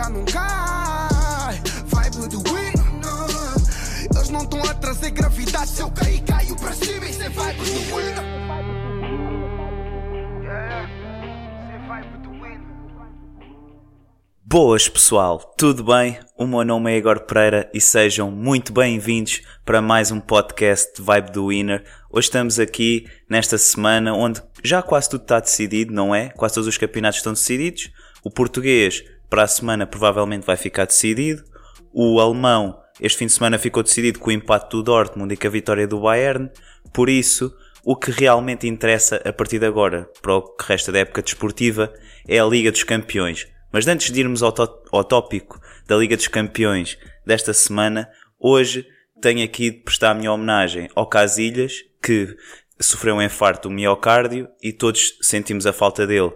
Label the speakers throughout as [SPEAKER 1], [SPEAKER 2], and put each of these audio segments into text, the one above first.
[SPEAKER 1] já não cai. Vibe do. Eles não estão a trazer gravidade. Se eu cair, caio cima. Isso é vibe do.
[SPEAKER 2] Boas pessoal, tudo bem? O meu nome é Igor Pereira e sejam muito bem-vindos para mais um podcast de Vibe do Winner. Hoje estamos aqui nesta semana onde já quase tudo está decidido, não é? Quase todos os campeonatos estão decididos. O português para a semana provavelmente vai ficar decidido. O alemão este fim de semana ficou decidido com o empate do Dortmund e com a vitória do Bayern. Por isso, o que realmente interessa a partir de agora para o que resta da época desportiva é a Liga dos Campeões mas antes de irmos ao, ao tópico da Liga dos Campeões desta semana, hoje tenho aqui de prestar a minha homenagem ao Casilhas, que sofreu um infarto do miocárdio e todos sentimos a falta dele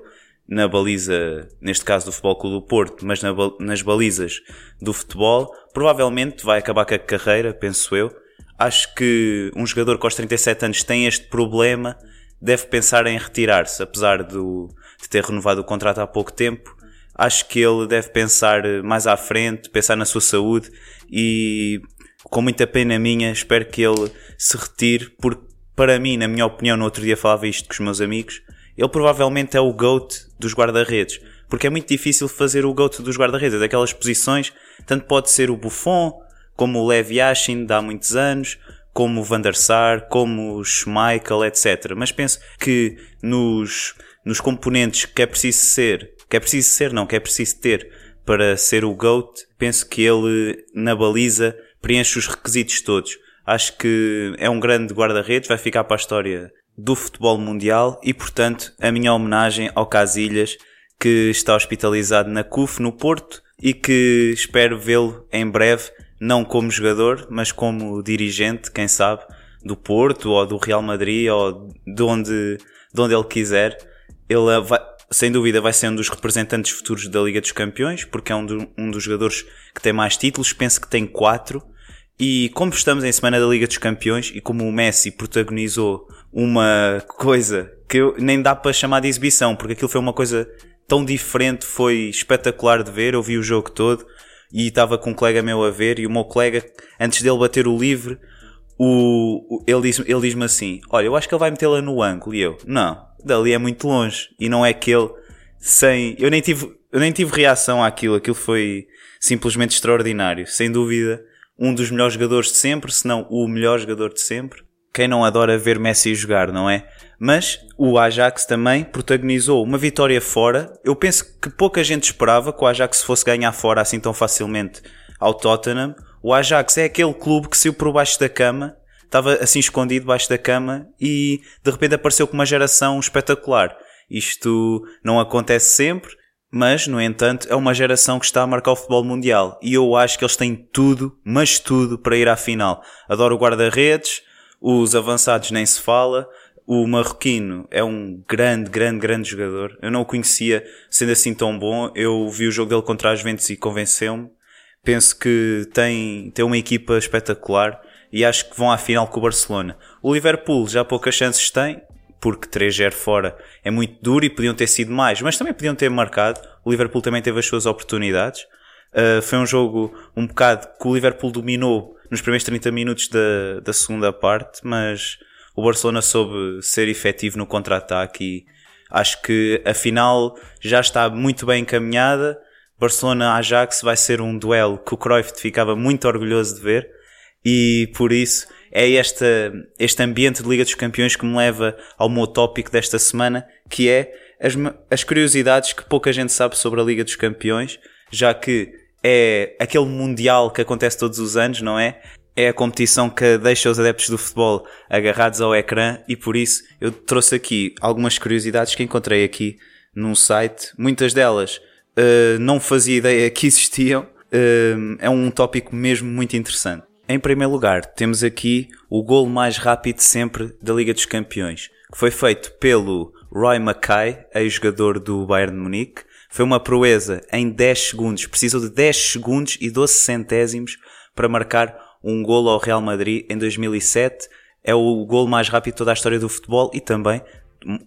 [SPEAKER 2] na baliza, neste caso do Futebol Clube do Porto, mas na, nas balizas do futebol. Provavelmente vai acabar com a carreira, penso eu. Acho que um jogador com os 37 anos tem este problema, deve pensar em retirar-se, apesar do, de ter renovado o contrato há pouco tempo acho que ele deve pensar mais à frente, pensar na sua saúde e com muita pena minha espero que ele se retire porque para mim, na minha opinião, no outro dia falava isto com os meus amigos, ele provavelmente é o GOAT dos guarda-redes. Porque é muito difícil fazer o GOAT dos guarda-redes. É daquelas posições, tanto pode ser o Buffon, como o Lev Yashin, de há muitos anos, como o Van der Sar, como o Schmeichel, etc. Mas penso que nos, nos componentes que é preciso ser que é preciso ser, não, que é preciso ter para ser o GOAT, penso que ele na baliza preenche os requisitos todos. Acho que é um grande guarda-redes, vai ficar para a história do futebol mundial e, portanto, a minha homenagem ao Casilhas, que está hospitalizado na CUF, no Porto, e que espero vê-lo em breve, não como jogador, mas como dirigente, quem sabe, do Porto ou do Real Madrid ou de onde, de onde ele quiser. Ele vai, sem dúvida vai ser um dos representantes futuros da Liga dos Campeões, porque é um, do, um dos jogadores que tem mais títulos, penso que tem quatro. E como estamos em semana da Liga dos Campeões e como o Messi protagonizou uma coisa que eu, nem dá para chamar de exibição, porque aquilo foi uma coisa tão diferente, foi espetacular de ver. Eu vi o jogo todo e estava com um colega meu a ver, e o meu colega, antes dele bater o livre, o, ele diz-me ele diz assim: Olha, eu acho que ele vai metê-la no ângulo. E eu: Não, dali é muito longe. E não é aquele sem. Eu nem tive, eu nem tive reação àquilo. Aquilo foi simplesmente extraordinário. Sem dúvida, um dos melhores jogadores de sempre, se não o melhor jogador de sempre. Quem não adora ver Messi jogar, não é? Mas o Ajax também protagonizou uma vitória fora. Eu penso que pouca gente esperava que o Ajax fosse ganhar fora assim tão facilmente ao Tottenham. O Ajax é aquele clube que saiu por baixo da cama estava assim escondido debaixo da cama e de repente apareceu com uma geração espetacular. Isto não acontece sempre, mas no entanto é uma geração que está a marcar o futebol mundial e eu acho que eles têm tudo, mas tudo para ir à final. Adoro o guarda-redes, os avançados nem se fala, o marroquino é um grande, grande, grande jogador. Eu não o conhecia sendo assim tão bom. Eu vi o jogo dele contra as Juventus e convenceu-me. Penso que tem, tem uma equipa espetacular e acho que vão à final com o Barcelona. O Liverpool já poucas chances tem, porque 3-0 fora é muito duro e podiam ter sido mais, mas também podiam ter marcado. O Liverpool também teve as suas oportunidades. Uh, foi um jogo um bocado que o Liverpool dominou nos primeiros 30 minutos da, da segunda parte, mas o Barcelona soube ser efetivo no contra-ataque e acho que a final já está muito bem encaminhada. Barcelona-Ajax vai ser um duelo que o Cruyff ficava muito orgulhoso de ver e por isso é esta, este ambiente de Liga dos Campeões que me leva ao meu tópico desta semana, que é as, as curiosidades que pouca gente sabe sobre a Liga dos Campeões, já que é aquele mundial que acontece todos os anos, não é? É a competição que deixa os adeptos do futebol agarrados ao ecrã e por isso eu trouxe aqui algumas curiosidades que encontrei aqui num site. Muitas delas uh, não fazia ideia que existiam. Uh, é um tópico mesmo muito interessante. Em primeiro lugar, temos aqui o gol mais rápido sempre da Liga dos Campeões, que foi feito pelo Roy Mackay, ex-jogador do Bayern de Munique. Foi uma proeza em 10 segundos, precisou de 10 segundos e 12 centésimos para marcar um gol ao Real Madrid em 2007. É o gol mais rápido de toda a história do futebol e também,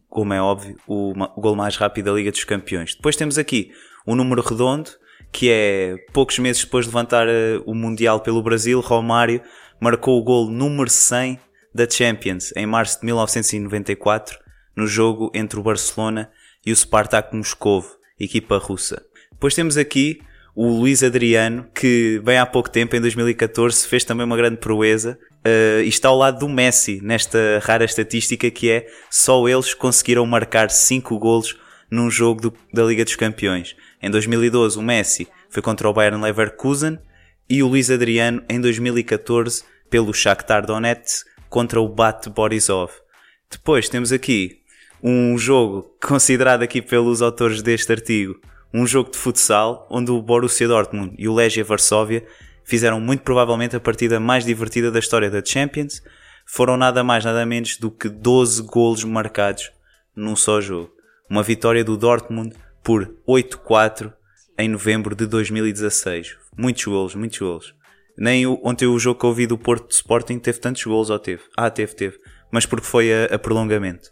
[SPEAKER 2] como é óbvio, o, gol mais rápido da Liga dos Campeões. Depois temos aqui o número redondo, que é poucos meses depois de levantar uh, o Mundial pelo Brasil, Romário marcou o gol número 100 da Champions em março de 1994, no jogo entre o Barcelona e o Spartak Moscovo, equipa russa. Depois temos aqui o Luís Adriano, que bem há pouco tempo, em 2014, fez também uma grande proeza uh, e está ao lado do Messi nesta rara estatística que é só eles conseguiram marcar 5 golos num jogo do, da Liga dos Campeões. Em 2012 o Messi foi contra o Bayern Leverkusen e o Luís Adriano em 2014 pelo Shakhtar Donetsk contra o Bat Borisov. Depois temos aqui um jogo considerado aqui pelos autores deste artigo um jogo de futsal onde o Borussia Dortmund e o Legia Varsóvia fizeram muito provavelmente a partida mais divertida da história da Champions. Foram nada mais nada menos do que 12 golos marcados num só jogo. Uma vitória do Dortmund por 8-4 em novembro de 2016. Muitos golos, muitos golos. Nem ontem o jogo que eu vi do Porto Sporting teve tantos golos, ou teve? Ah, teve, teve. Mas porque foi a, a prolongamento.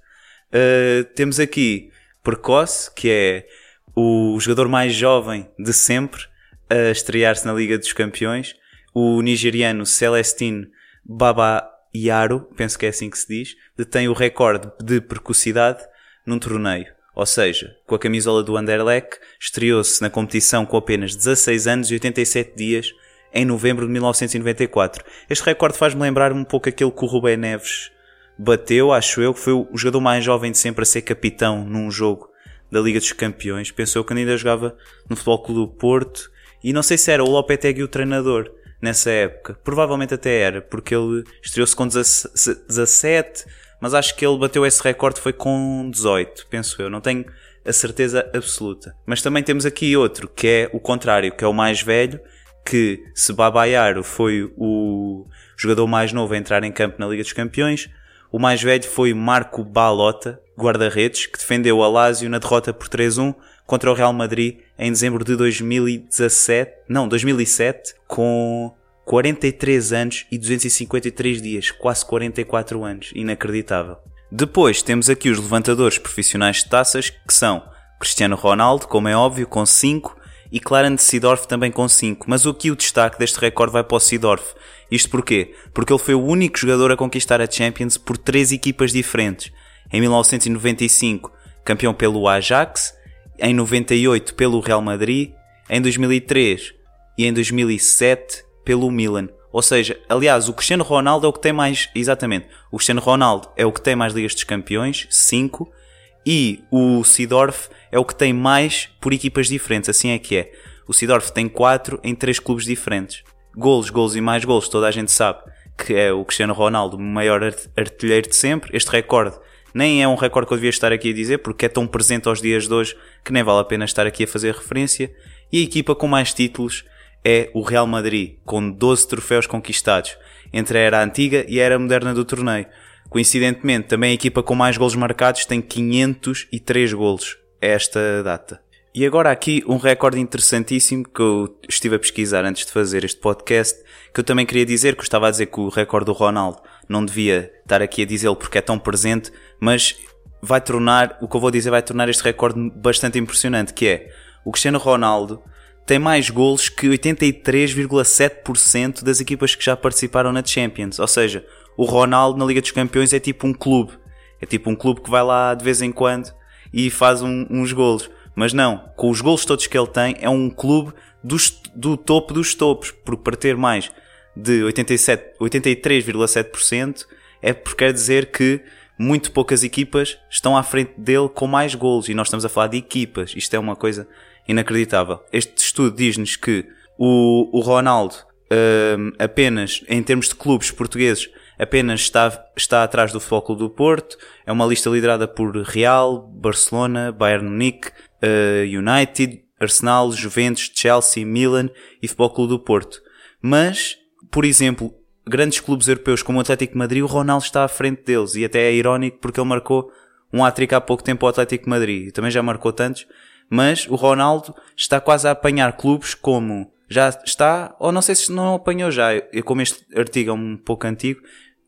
[SPEAKER 2] Uh, temos aqui Precoce, que é o jogador mais jovem de sempre a estrear-se na Liga dos Campeões, o nigeriano Celestine Babayaro, penso que é assim que se diz, detém o recorde de precocidade num torneio. Ou seja, com a camisola do Anderlecht, estreou-se na competição com apenas 16 anos e 87 dias em novembro de 1994. Este recorde faz-me lembrar um pouco aquele que o Rubén Neves bateu, acho eu, que foi o jogador mais jovem de sempre a ser capitão num jogo da Liga dos Campeões. Pensou que ainda jogava no Futebol Clube do Porto e não sei se era o Lopetegui o treinador nessa época. Provavelmente até era, porque ele estreou-se com 17, mas acho que ele bateu esse recorde foi com 18, penso eu. Não tenho a certeza absoluta. Mas também temos aqui outro, que é o contrário, que é o mais velho, que se Babayaro foi o jogador mais novo a entrar em campo na Liga dos Campeões, o mais velho foi Marco Balota, guarda-redes, que defendeu a Lazio na derrota por 3-1 contra o Real Madrid em dezembro de 2017, não, 2007, com 43 anos e 253 dias, quase 44 anos, inacreditável. Depois temos aqui os levantadores profissionais de taças, que são Cristiano Ronaldo, como é óbvio, com 5, e Clarence Seedorf também com 5. Mas aqui o destaque deste recorde vai para o Seedorf, isto porquê? Porque ele foi o único jogador a conquistar a Champions por três equipas diferentes. Em 1995, campeão pelo Ajax, em 98 pelo Real Madrid, em 2003 e em 2007 pelo Milan. Ou seja, aliás, o Cristiano Ronaldo é o que tem mais, exatamente, o Cristiano Ronaldo é o que tem mais Ligas dos Campeões, 5, e o Sidorf é o que tem mais por equipas diferentes, assim é que é. O Sidorf tem 4 em 3 clubes diferentes golos, golos e mais golos, toda a gente sabe que é o Cristiano Ronaldo o maior artilheiro de sempre. Este recorde nem é um recorde que eu devia estar aqui a dizer, porque é tão presente aos dias de hoje que nem vale a pena estar aqui a fazer referência. E a equipa com mais títulos é o Real Madrid, com 12 troféus conquistados, entre a era antiga e a era moderna do torneio. Coincidentemente, também a equipa com mais golos marcados tem 503 golos a esta data. E agora aqui um recorde interessantíssimo que eu estive a pesquisar antes de fazer este podcast, que eu também queria dizer, que eu estava a dizer que o recorde do Ronaldo não devia estar aqui a dizê-lo porque é tão presente, mas vai tornar, o que eu vou dizer vai tornar este recorde bastante impressionante, que é, o Cristiano Ronaldo tem mais golos que 83,7% das equipas que já participaram na Champions. Ou seja, o Ronaldo na Liga dos Campeões é tipo um clube. É tipo um clube que vai lá de vez em quando e faz um, uns golos. Mas não, com os golos todos que ele tem, é um clube do, do topo dos topos, porque para ter mais de 83,7% é porque quer dizer que muito poucas equipas estão à frente dele com mais golos e nós estamos a falar de equipas. Isto é uma coisa inacreditável. Este estudo diz-nos que o, o Ronaldo, um, apenas em termos de clubes portugueses, apenas está, está atrás do Futebol Clube do Porto. É uma lista liderada por Real, Barcelona, Bayern Munique, uh, United, Arsenal, Juventus, Chelsea, Milan e Futebol Clube do Porto. Mas, por exemplo, grandes clubes europeus como o Atlético Madrid, o Ronaldo está à frente deles e até é irónico porque ele marcou um hat-trick há pouco tempo ao Atlético Madrid e também já marcou tantos, mas o Ronaldo está quase a apanhar clubes como já está, ou não sei se não apanhou já, como este artigo é um pouco antigo,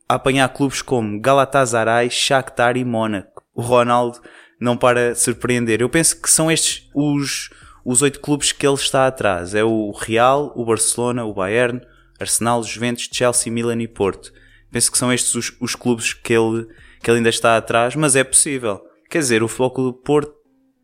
[SPEAKER 2] a apanhar clubes como Galatasaray, Shakhtar e Mónaco. O Ronaldo não para de surpreender. Eu penso que são estes os, os oito clubes que ele está atrás. É o Real, o Barcelona, o Bayern, Arsenal, Juventus, Chelsea, Milan e Porto. Penso que são estes os, os clubes que ele, que ele ainda está atrás, mas é possível. Quer dizer, o Futebol do Porto,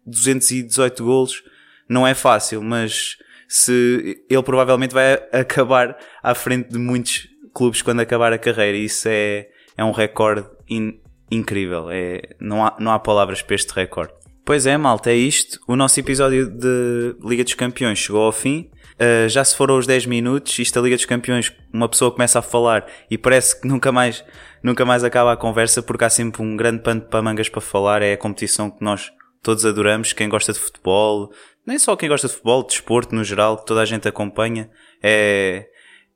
[SPEAKER 2] 218 golos, não é fácil, mas se ele provavelmente vai acabar à frente de muitos clubes quando acabar a carreira. Isso é, é um recorde in, incrível. É, não, há, não há palavras para este recorde. Pois é, malta, é isto. O nosso episódio de Liga dos Campeões chegou ao fim. Uh, já se foram os 10 minutos, isto a Liga dos Campeões, uma pessoa começa a falar e parece que nunca mais, nunca mais acaba a conversa porque há sempre um grande pano para mangas para falar. É a competição que nós todos adoramos. Quem gosta de futebol, nem só quem gosta de futebol, de desporto no geral, que toda a gente acompanha, é,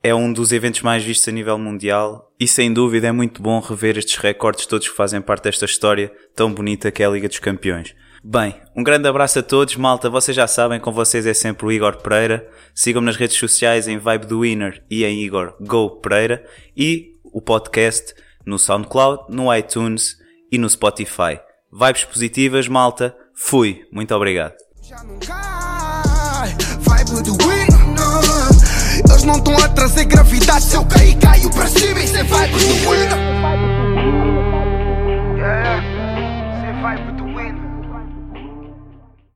[SPEAKER 2] é um dos eventos mais vistos a nível mundial e sem dúvida é muito bom rever estes recordes todos que fazem parte desta história tão bonita que é a Liga dos Campeões. Bem, um grande abraço a todos, malta. Vocês já sabem, com vocês é sempre o Igor Pereira. Sigam-me nas redes sociais em Vibe do Winner e em Igor Go Pereira e o podcast no SoundCloud, no iTunes e no Spotify. Vibes positivas, malta. Fui. Muito obrigado não estão a trazer gravidade. Se eu cair, caio para cima e cê vai pro olho.